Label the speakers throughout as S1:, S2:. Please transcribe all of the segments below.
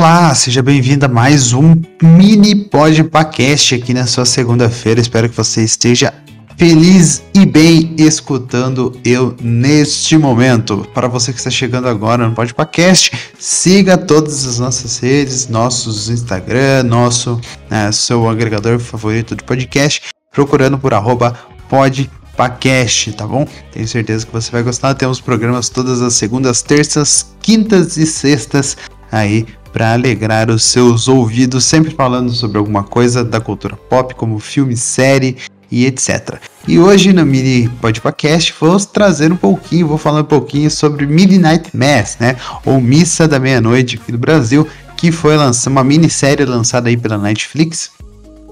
S1: Olá, seja bem-vindo a mais um mini podcast aqui na sua segunda-feira. Espero que você esteja feliz e bem escutando eu neste momento. Para você que está chegando agora no podcast, siga todas as nossas redes, nossos Instagram, nosso né, seu agregador favorito de podcast, procurando por arroba podcast, tá bom? Tenho certeza que você vai gostar. Temos programas todas as segundas, terças, quintas e sextas aí para alegrar os seus ouvidos, sempre falando sobre alguma coisa da cultura pop, como filme, série e etc. E hoje no mini podcast vou trazer um pouquinho, vou falar um pouquinho sobre Midnight Mass, né? Ou Missa da Meia-Noite aqui do Brasil, que foi lançada uma minissérie lançada aí pela Netflix,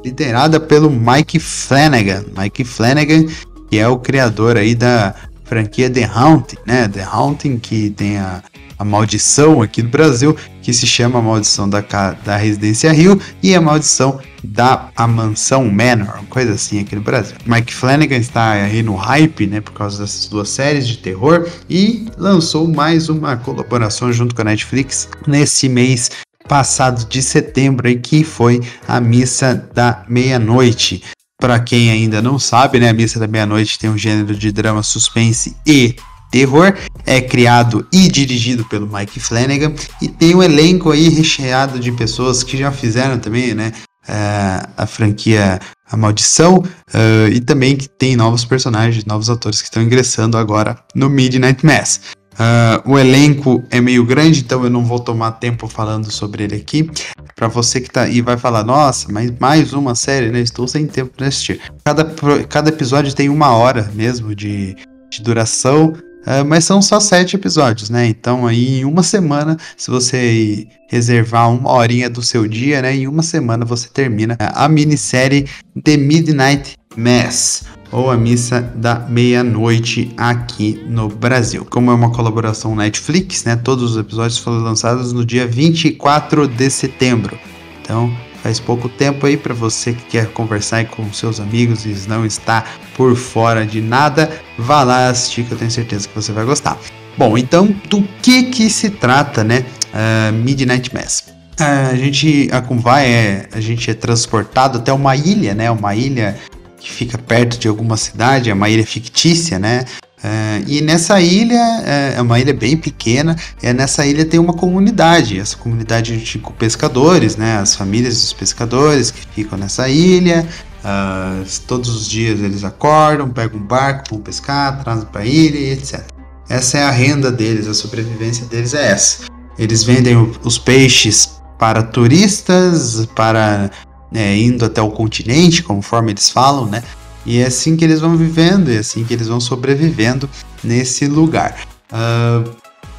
S1: liderada pelo Mike Flanagan. Mike Flanagan, que é o criador aí da franquia The Haunting, né? The Haunting que tem a a maldição aqui no Brasil, que se chama a maldição da, da Residência Rio e a maldição da a Mansão Manor, coisa assim aqui no Brasil. Mike Flanagan está aí no hype, né, por causa dessas duas séries de terror e lançou mais uma colaboração junto com a Netflix nesse mês passado de setembro, que foi a Missa da Meia-Noite. Para quem ainda não sabe, né, a Missa da Meia-Noite tem um gênero de drama suspense e terror. É criado e dirigido pelo Mike Flanagan e tem um elenco aí recheado de pessoas que já fizeram também, né? Uh, a franquia A Maldição uh, e também que tem novos personagens, novos atores que estão ingressando agora no Midnight Mass. Uh, o elenco é meio grande, então eu não vou tomar tempo falando sobre ele aqui. Para você que tá aí vai falar, nossa, mas mais uma série, né? Estou sem tempo para assistir. Cada, cada episódio tem uma hora mesmo de, de duração. Uh, mas são só sete episódios, né? Então aí em uma semana, se você reservar uma horinha do seu dia, né? Em uma semana você termina a minissérie The Midnight Mass ou a missa da meia-noite aqui no Brasil. Como é uma colaboração Netflix, né? Todos os episódios foram lançados no dia 24 de setembro. Então, faz pouco tempo aí para você que quer conversar com seus amigos e não está por fora de nada, vá lá assistir que eu tenho certeza que você vai gostar. Bom, então do que que se trata, né? Uh, Midnight Mass. Uh, a gente a vai é a gente é transportado até uma ilha, né? Uma ilha que fica perto de alguma cidade, é uma ilha fictícia, né? Uh, e nessa ilha, uh, é uma ilha bem pequena, e nessa ilha tem uma comunidade, essa comunidade de pescadores, né, as famílias dos pescadores que ficam nessa ilha, uh, todos os dias eles acordam, pegam um barco, vão pescar, trazem para a ilha etc. Essa é a renda deles, a sobrevivência deles é essa. Eles vendem os peixes para turistas, para né, indo até o continente, conforme eles falam, né? E é assim que eles vão vivendo, é assim que eles vão sobrevivendo nesse lugar. Uh,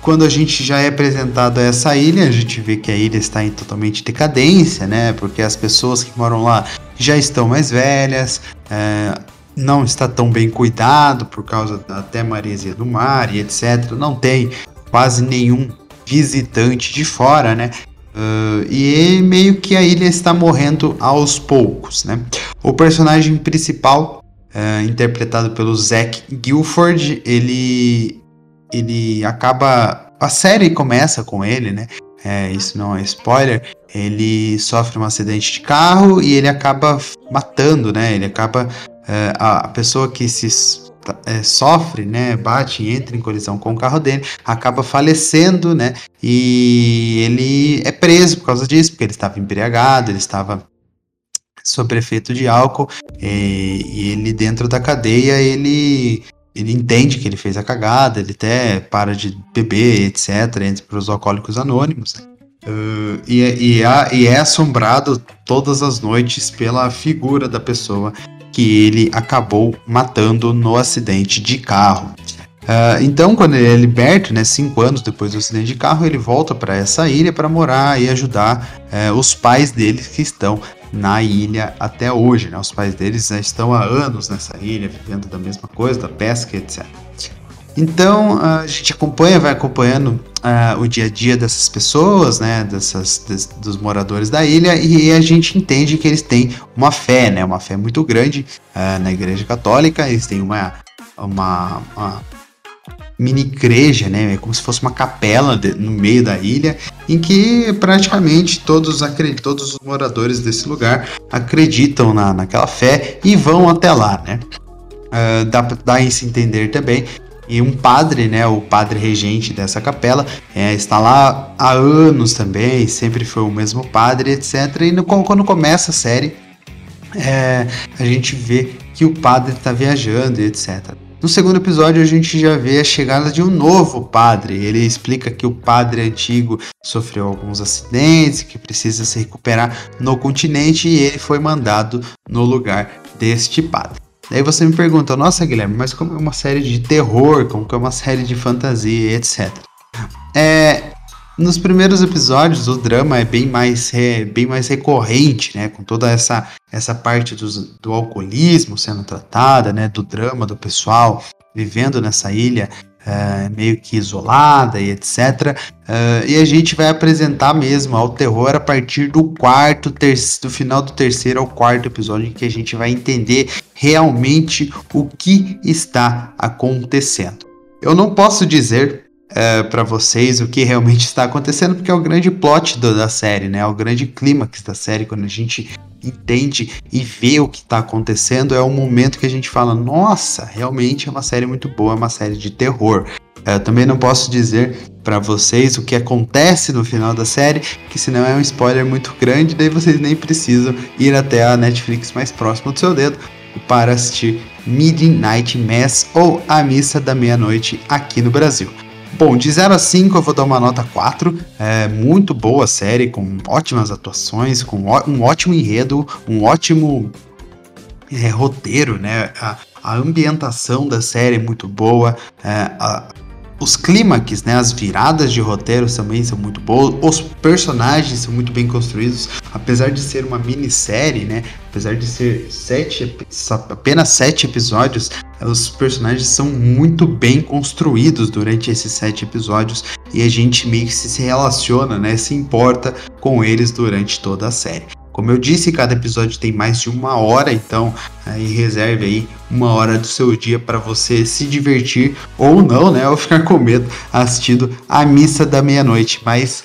S1: quando a gente já é apresentado a essa ilha, a gente vê que a ilha está em totalmente decadência, né? Porque as pessoas que moram lá já estão mais velhas, uh, não está tão bem cuidado por causa da até maresia do mar e etc. Não tem quase nenhum visitante de fora, né? Uh, e meio que a ilha está morrendo aos poucos, né? O personagem principal, uh, interpretado pelo Zack Guilford, ele ele acaba a série começa com ele, né? É, isso não é spoiler. Ele sofre um acidente de carro e ele acaba matando, né? Ele acaba uh, a pessoa que se é, sofre, né, bate entra em colisão com o carro dele, acaba falecendo, né, e ele é preso por causa disso, porque ele estava embriagado, ele estava sob efeito de álcool, e, e ele dentro da cadeia, ele ele entende que ele fez a cagada, ele até para de beber, etc., entra para os alcoólicos anônimos. Uh, e, e, é, e, é assombrado todas as noites pela figura da pessoa que ele acabou matando no acidente de carro. Uh, então, quando ele é liberto, né, cinco anos depois do acidente de carro, ele volta para essa ilha para morar e ajudar uh, os pais dele que estão na ilha até hoje. Né? Os pais deles já estão há anos nessa ilha, vivendo da mesma coisa, da pesca, etc. Então a gente acompanha, vai acompanhando uh, o dia a dia dessas pessoas, né, dessas, des, dos moradores da ilha, e a gente entende que eles têm uma fé, né, uma fé muito grande uh, na Igreja Católica. Eles têm uma, uma, uma mini igreja, né, como se fosse uma capela de, no meio da ilha, em que praticamente todos, todos os moradores desse lugar acreditam na, naquela fé e vão até lá, né? Uh, dá, dá a se entender também e um padre, né, o padre regente dessa capela, é, está lá há anos também, sempre foi o mesmo padre, etc. E no, quando começa a série, é, a gente vê que o padre está viajando, etc. No segundo episódio, a gente já vê a chegada de um novo padre. Ele explica que o padre antigo sofreu alguns acidentes, que precisa se recuperar no continente e ele foi mandado no lugar deste padre. Daí você me pergunta, nossa Guilherme, mas como é uma série de terror, como que é uma série de fantasia, etc. É, nos primeiros episódios o drama é bem mais, é, bem mais recorrente, né? Com toda essa, essa parte do, alcoolismo sendo tratada, né? Do drama do pessoal vivendo nessa ilha uh, meio que isolada e etc. Uh, e a gente vai apresentar mesmo ao terror a partir do quarto, do final do terceiro ao quarto episódio, em que a gente vai entender realmente o que está acontecendo. Eu não posso dizer uh, para vocês o que realmente está acontecendo, porque é o grande plot do, da série, né? É o grande clímax da série, quando a gente entende e vê o que está acontecendo, é o momento que a gente fala: nossa, realmente é uma série muito boa, é uma série de terror. Eu é, também não posso dizer para vocês o que acontece no final da série, que senão é um spoiler muito grande, daí vocês nem precisam ir até a Netflix mais próxima do seu dedo para assistir Midnight Mass ou A Missa da Meia-Noite aqui no Brasil. Bom, de 0 a 5 eu vou dar uma nota 4. É muito boa a série, com ótimas atuações, com um ótimo enredo, um ótimo é, roteiro, né? A, a, ambientação da série é muito boa. É, a, os clímax, né, as viradas de roteiro também são muito boas, os personagens são muito bem construídos, apesar de ser uma minissérie, né, apesar de ser sete, apenas sete episódios, os personagens são muito bem construídos durante esses sete episódios e a gente meio que se relaciona, né, se importa com eles durante toda a série. Como eu disse, cada episódio tem mais de uma hora, então aí reserve aí uma hora do seu dia para você se divertir ou não, né? Ou ficar com medo assistindo a missa da meia-noite. Mas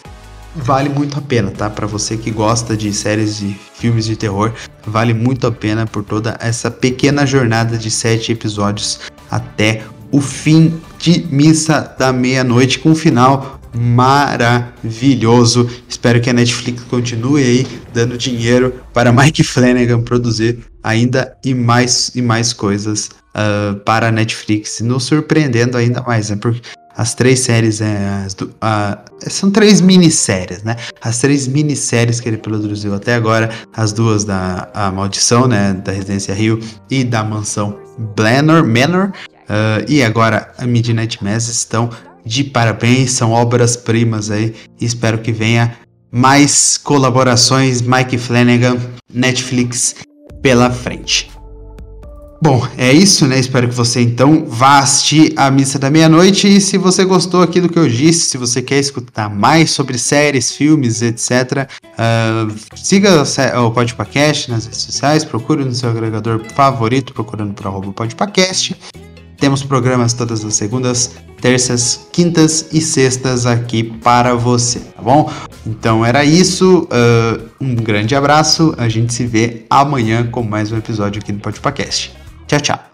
S1: vale muito a pena, tá? Para você que gosta de séries de filmes de terror, vale muito a pena por toda essa pequena jornada de sete episódios até o fim de Missa da Meia-Noite, com um final maravilhoso. Espero que a Netflix continue aí dando dinheiro para Mike Flanagan produzir ainda e mais e mais coisas uh, para a Netflix, nos surpreendendo ainda mais, né? Porque as três séries, é, do, uh, são três minisséries, né? As três minisséries que ele produziu até agora, as duas da a Maldição, né? Da Residência Rio e da Mansão Blanor, Manor, uh, e agora a Midnight Mass estão de parabéns, são obras-primas aí. Espero que venha mais colaborações Mike Flanagan, Netflix pela frente. Bom, é isso, né? Espero que você então vá assistir a missa da meia-noite. E se você gostou aqui do que eu disse, se você quer escutar mais sobre séries, filmes, etc., uh, ah, siga o Podpacast nas redes sociais, procure no seu agregador favorito, procurando por arroba Podpacast. Temos programas todas as segundas, terças, quintas e sextas aqui para você, tá bom? Então era isso. Uh, um grande abraço. A gente se vê amanhã com mais um episódio aqui no Podcast. Tchau, tchau.